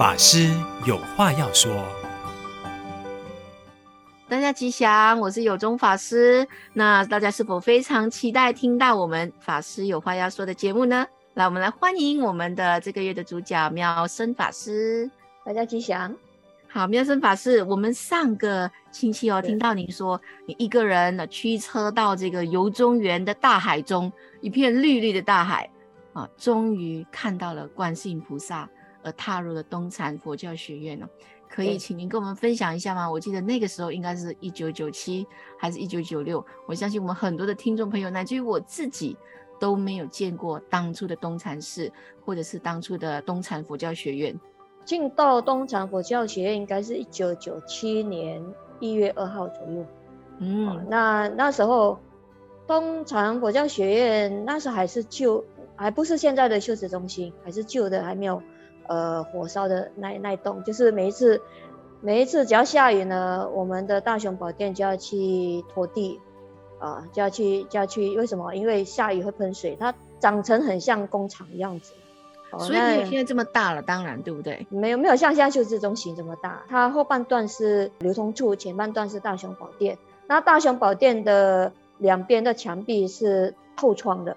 法师有话要说，大家吉祥，我是有中法师。那大家是否非常期待听到我们法师有话要说的节目呢？来，我们来欢迎我们的这个月的主角妙生法师。大家吉祥。好，妙生法师，我们上个星期哦，听到您说你一个人呢驱车到这个游中原的大海中，一片绿绿的大海啊，终于看到了观世音菩萨。而踏入了东禅佛教学院呢，可以请您跟我们分享一下吗？我记得那个时候应该是一九九七还是一九九六？我相信我们很多的听众朋友，乃至于我自己都没有见过当初的东禅寺，或者是当初的东禅佛教学院。进到东禅佛教学院应该是一九九七年一月二号左右。嗯，那那时候东禅佛教学院那时候还是旧，还不是现在的修持中心，还是旧的，还没有。呃，火烧的那那栋，就是每一次，每一次只要下雨呢，我们的大雄宝殿就要去拖地，啊，就要去就要去，为什么？因为下雨会喷水，它长成很像工厂的样子。所以现在这么大了，当然对不对？没有没有像现在修持中心这么大，它后半段是流通处，前半段是大雄宝殿。那大雄宝殿的两边的墙壁是透窗的，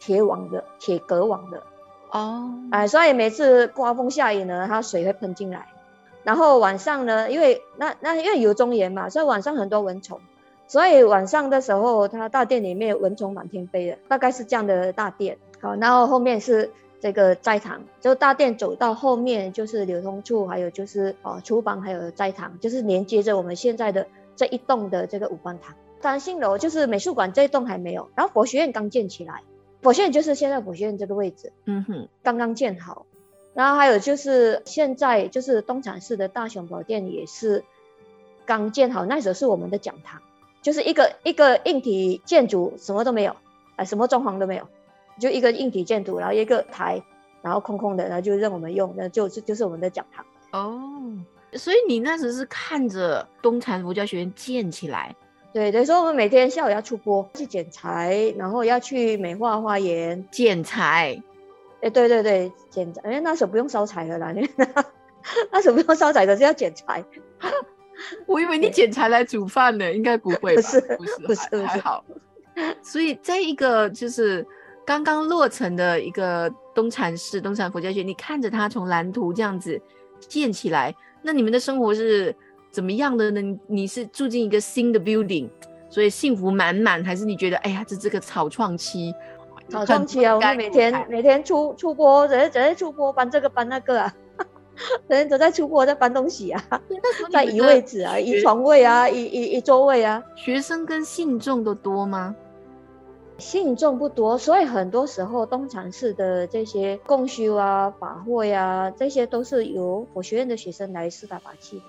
铁网的，铁格网的。哦，哎，所以每次刮风下雨呢，它水会喷进来，然后晚上呢，因为那那因为有中原嘛，所以晚上很多蚊虫，所以晚上的时候，它大殿里面蚊虫满天飞的，大概是这样的大殿。好，然后后面是这个斋堂，就大殿走到后面就是流通处，还有就是哦厨房，还有斋堂，就是连接着我们现在的这一栋的这个五观堂。三星楼就是美术馆这一栋还没有，然后佛学院刚建起来。佛学院就是现在佛学院这个位置，嗯哼，刚刚建好，然后还有就是现在就是东禅寺的大雄宝殿也是刚建好，那时候是我们的讲堂，就是一个一个硬体建筑，什么都没有，哎，什么装潢都没有，就一个硬体建筑，然后一个台，然后空空的，然后就让我们用，那就是就是我们的讲堂。哦，所以你那时是看着东禅佛教学院建起来。对，等于说我们每天下午要出播去剪柴，然后要去美化花园剪柴。哎，对对对，剪柴。哎，那时候不用烧柴的啦，那时候不用烧柴的是要剪柴。我以为你剪柴来煮饭呢，应该不会吧？不是，不是，不是，还好。所以在一个就是刚刚落成的一个东禅寺、东禅佛教学院，你看着它从蓝图这样子建起来，那你们的生活是？怎么样的呢？你是住进一个新的 building，所以幸福满满，还是你觉得哎呀，这这个草创期？草创期啊，我们每天每天出出播，整天整天出播搬这个搬那个啊，整天都在出播在搬东西啊，在移位置啊，移床位啊，移移移座位啊。学生跟信众都多吗？信众不多，所以很多时候东禅寺的这些供修啊、法会啊，这些都是由佛学院的学生来四大法器的。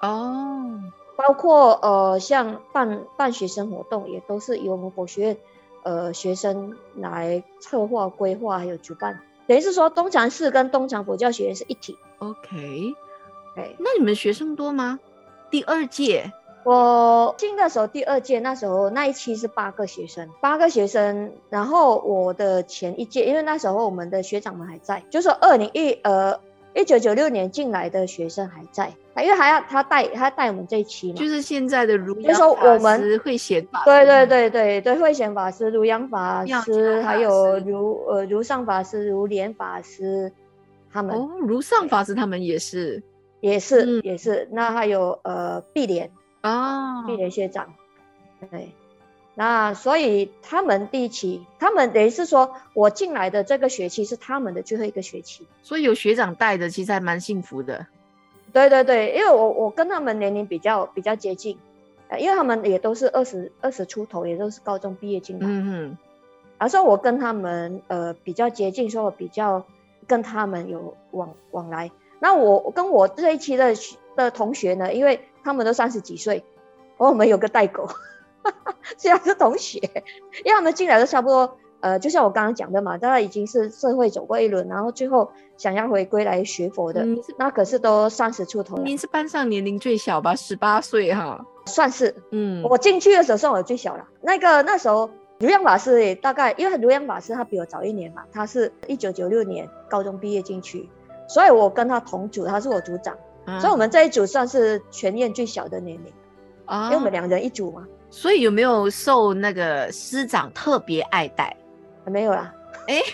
哦，包括呃，像办办学生活动，也都是由我们佛学院呃学生来策划、规划还有主办。等于是说，东禅寺跟东禅佛教学院是一体。OK，哎，那你们学生多吗？第二届，我进的时候第二届，那时候那一期是八个学生，八个学生。然后我的前一届，因为那时候我们的学长们还在，就是二零一呃。一九九六年进来的学生还在，因为还要他带他带我们这一期嘛，就是现在的如阳法师，就说我们慧显法，对对对对对，会显法师、如阳法师，还有如呃如上法师、如莲法师，他们。哦，如上法师他们也是，也是、嗯、也是，那还有呃碧莲啊，碧莲学长，对。那所以他们第一期，他们等于是说我进来的这个学期是他们的最后一个学期，所以有学长带的，其实还蛮幸福的。对对对，因为我我跟他们年龄比较比较接近，呃，因为他们也都是二十二十出头，也都是高中毕业进来。嗯嗯。而说我跟他们呃比较接近，说我比较跟他们有往往来。那我跟我这一期的的同学呢，因为他们都三十几岁，我们有个代沟。虽然是同学，因为他们进来的差不多，呃，就像我刚刚讲的嘛，大家已经是社会走过一轮，然后最后想要回归来学佛的，嗯、那可是都三十出头。您是班上年龄最小吧？十八岁哈，算是。嗯，我进去的时候算我最小了。那个那时候如阳法师也大概，因为如阳法师他比我早一年嘛，他是一九九六年高中毕业进去，所以我跟他同组，他是我组长，嗯、所以我们这一组算是全院最小的年龄，啊，因为我们两人一组嘛。所以有没有受那个师长特别爱戴？没有啦。哎、欸，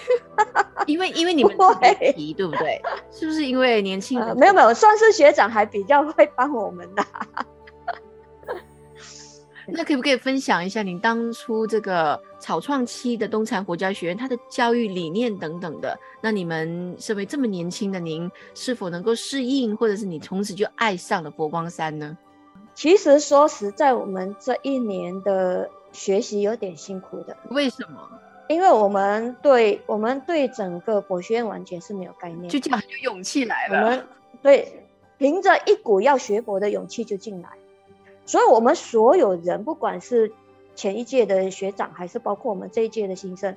因为因为你们特别皮，对不对？是不是因为年轻人、呃？没有没有，算是学长还比较会帮我们的。那可不可以分享一下您当初这个草创期的东禅佛教学院它的教育理念等等的？那你们身为这么年轻的您，是否能够适应，或者是你从此就爱上了佛光山呢？其实说实在，我们这一年的学习有点辛苦的。为什么？因为我们对我们对整个佛学院完全是没有概念，就这样有勇气来了。我们对凭着一股要学佛的勇气就进来。所以，我们所有人，不管是前一届的学长，还是包括我们这一届的新生，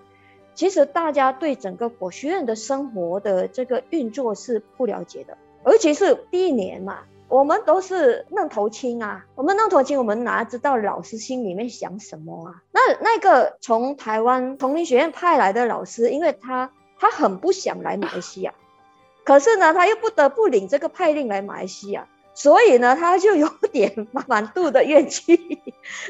其实大家对整个佛学院的生活的这个运作是不了解的。尤其是第一年嘛，我们都是愣头青啊。我们愣头青，我们哪知道老师心里面想什么啊？那那个从台湾同林学院派来的老师，因为他他很不想来马来西亚，可是呢，他又不得不领这个派令来马来西亚。所以呢，他就有点满肚的怨气，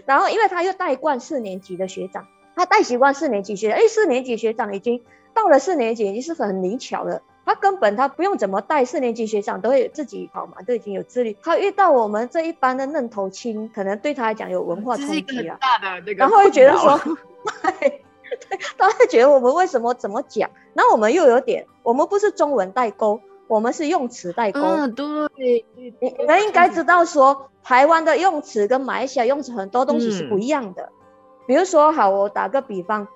然后因为他又带惯四年级的学长，他带习惯四年级学长，哎，四年级学长已经到了四年级，已经是很灵巧了，他根本他不用怎么带，四年级学长都会自己跑嘛，都已经有自律。他遇到我们这一班的嫩头青，可能对他来讲有文化冲击了，然后会觉得说，对，他会觉得我们为什么怎么讲，然后我们又有点，我们不是中文代沟。我们是用词代沟。嗯，对，你你们应该知道说，台湾的用词跟马来西亚用词很多东西是不一样的。嗯、比如说，好，我打个比方，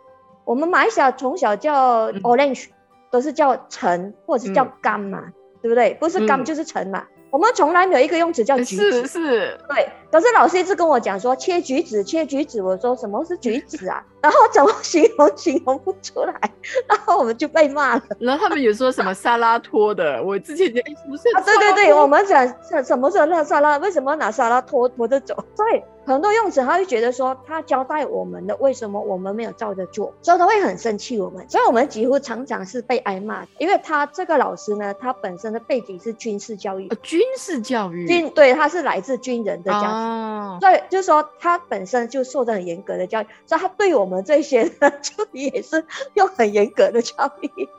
我们马来西亚从小叫 orange，、嗯、都是叫橙或者是叫柑嘛，嗯、对不对？不是柑就是橙嘛。嗯我们从来没有一个用词叫橘子，是是，对。可是老师一直跟我讲说切橘子，切橘子。我说什么是橘子啊？然后怎么形容形容不出来，然后我们就被骂了。然后他们有说什么沙拉托的，我之前讲不是啊，对对对，我们讲什什么是那沙拉？为什么拿沙拉拖拖着走？所以很多用词他会觉得说他交代我们的，为什么我们没有照着做？所以他会很生气我们。所以我们几乎常常是被挨骂，因为他这个老师呢，他本身的背景是军事教育。军事教育，军对，他是来自军人的家庭，所以、哦、就是说他本身就受着很严格的教育，所以他对我们这些呢就也是用很严格的教育。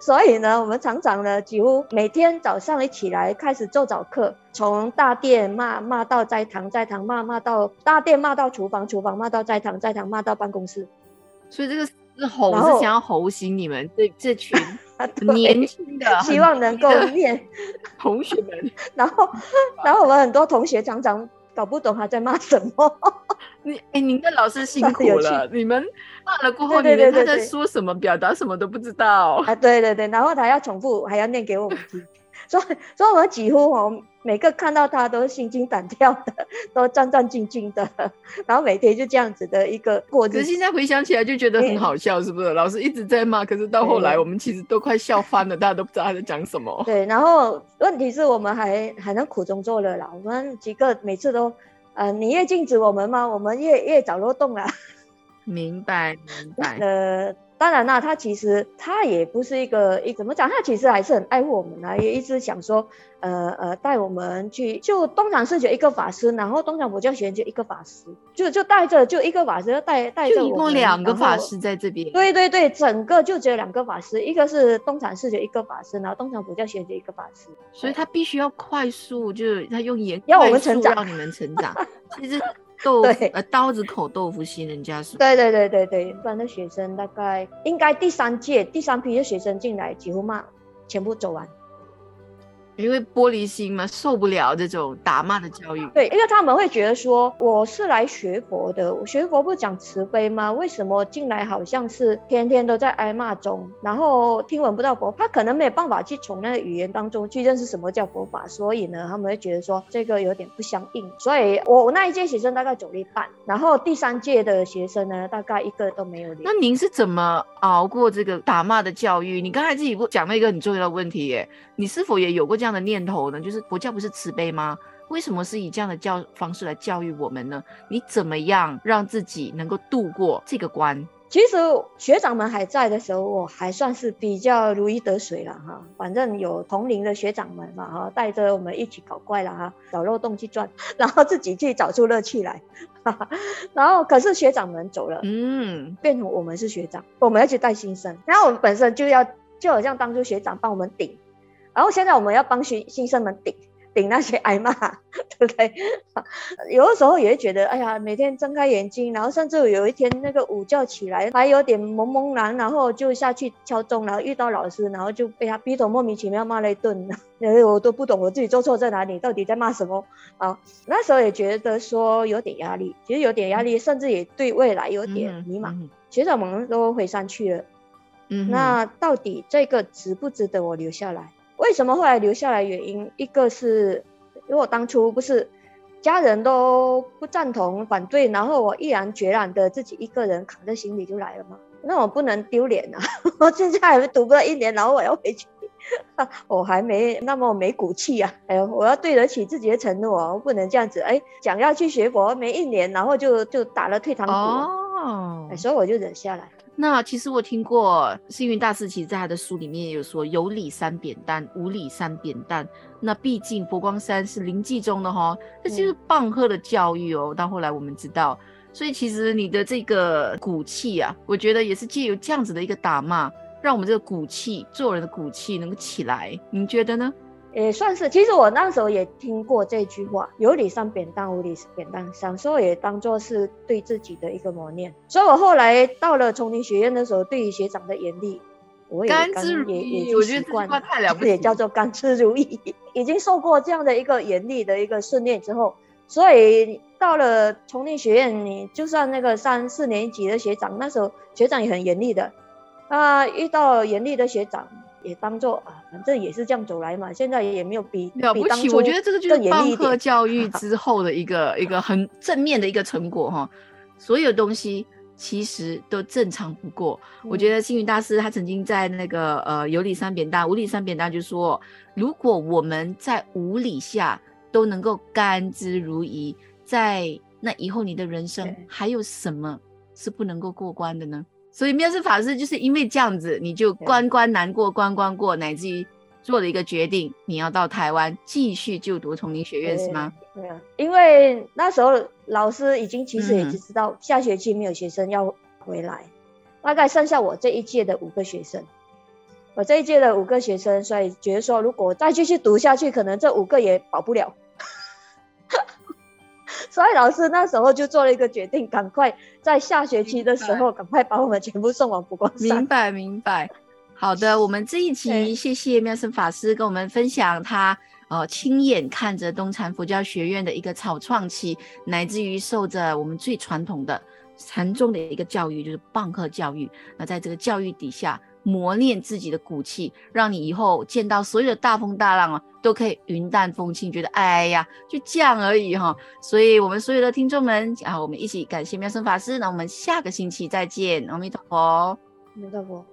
所以呢，我们常常呢，几乎每天早上一起来开始做早课，从大殿骂骂到斋堂，斋堂骂骂到大殿，骂到厨房，厨房骂到斋堂，斋堂骂到办公室。所以这个是吼是想要吼醒你们这这群。年轻的，希望能够念同学们，然后，然后我们很多同学常常搞不懂他在骂什么。你哎，您的老师辛苦了，你们骂了过后，你们他在说什么，表达什么都不知道啊？对对对，然后他要重复，还要念给我们听。所以，所以我们几乎哦，每个看到他都心惊胆跳的，都战战兢兢的，然后每天就这样子的一个过程。可是现在回想起来就觉得很好笑，是不是？欸、老师一直在骂，可是到后来我们其实都快笑翻了，大家都不知道他在讲什么。对，然后问题是我们还还能苦中作乐啦。我们几个每次都，呃，你越禁止我们嘛，我们越越找漏洞啦。明白，明白。呃。当然啦，他其实他也不是一个一怎么讲，他其实还是很爱护我们啊，也一直想说，呃呃，带我们去。就东禅寺就一个法师，然后东厂佛教学院就一个法师，就就带着就一个法师带带着我们。就一共两个法师在这边。对对对，整个就只有两个法师，一个是东禅寺就一个法师，然后东厂佛教学院就一个法师。所以他必须要快速，就是他用严要我们成长，让你们成长。其实。豆腐，呃，刀子口豆腐心，人家是。对对对对对，一般的学生大概应该第三届第三批的学生进来，几乎嘛全部走完。因为玻璃心嘛，受不了这种打骂的教育。对，因为他们会觉得说，我是来学佛的，我学佛不讲慈悲吗？为什么进来好像是天天都在挨骂中，然后听闻不到佛？他可能没有办法去从那个语言当中去认识什么叫佛法，所以呢，他们会觉得说这个有点不相应。所以我我那一届学生大概走了一半，然后第三届的学生呢，大概一个都没有。那您是怎么熬过这个打骂的教育？你刚才自己不讲了一个很重要的问题耶，你是否也有过这样的念头呢？就是佛教不是慈悲吗？为什么是以这样的教方式来教育我们呢？你怎么样让自己能够度过这个关？其实学长们还在的时候，我还算是比较如鱼得水了哈。反正有同龄的学长们嘛哈，带着我们一起搞怪了哈，找漏洞去钻，然后自己去找出乐趣来。然后可是学长们走了，嗯，变成我们是学长，我们要去带新生，然后我们本身就要就好像当初学长帮我们顶，然后现在我们要帮新新生们顶。顶那些挨骂，对不对？有的时候也会觉得，哎呀，每天睁开眼睛，然后甚至有一天那个午觉起来还有点懵懵然，然后就下去敲钟，然后遇到老师，然后就被他逼头莫名其妙骂了一顿，我都不懂我自己做错在哪里，到底在骂什么啊？那时候也觉得说有点压力，其实有点压力，甚至也对未来有点迷茫。嗯嗯、学长们都回山去了，嗯，那到底这个值不值得我留下来？为什么后来留下来？原因一个是，因为我当初不是家人都不赞同、反对，然后我毅然决然的自己一个人扛着行李就来了嘛。那我不能丢脸啊！我现在还读不到一年，然后我要回去，我还没那么没骨气啊！哎呦，我要对得起自己的承诺啊，我不能这样子。哎，想要去学佛，没一年，然后就就打了退堂鼓，哦，所以我就忍下来。那其实我听过星云大师，其实在他的书里面也有说，有理三扁担，无理三扁担。那毕竟佛光山是临济宗的哈，这就是棒喝的教育哦。到后来我们知道，所以其实你的这个骨气啊，我觉得也是借由这样子的一个打骂，让我们这个骨气做人的骨气能够起来。你觉得呢？也算是，其实我那时候也听过这句话，有理上扁担，无理扁担伤，所以也当做是对自己的一个磨练。所以我后来到了丛林学院的时候，对于学长的严厉，我也甘之如飴，也也习惯了，太了不起，也叫做甘之如饴。已经受过这样的一个严厉的一个训练之后，所以到了丛林学院，你就算那个三四年级的学长，那时候学长也很严厉的，啊，遇到严厉的学长。也当做啊，反正也是这样走来嘛。现在也没有比了不起，我觉得这个就是棒喝教育 之后的一个一个很正面的一个成果哈。所有东西其实都正常不过。嗯、我觉得星云大师他曾经在那个呃有理三扁担，无理三扁担，就说如果我们在无理下都能够甘之如饴，在那以后你的人生还有什么是不能够过关的呢？所以妙思法师就是因为这样子，你就关关难过关关过，乃至于做了一个决定，你要到台湾继续就读丛林学院是吗？对啊，因为那时候老师已经其实已经知道下学期没有学生要回来，嗯、大概剩下我这一届的五个学生，我这一届的五个学生，所以觉得说如果再继续读下去，可能这五个也保不了。所以老师那时候就做了一个决定，赶快在下学期的时候，赶快把我们全部送往佛光山。明白，明白。好的，我们这一集谢谢妙生法师跟我们分享他呃亲眼看着东禅佛教学院的一个草创期，乃至于受着我们最传统的禅宗的一个教育，就是棒喝教育。那在这个教育底下。磨练自己的骨气，让你以后见到所有的大风大浪啊，都可以云淡风轻，觉得哎呀，就这样而已哈。所以，我们所有的听众们啊，我们一起感谢妙生法师。那我们下个星期再见，阿弥陀佛，阿弥陀佛。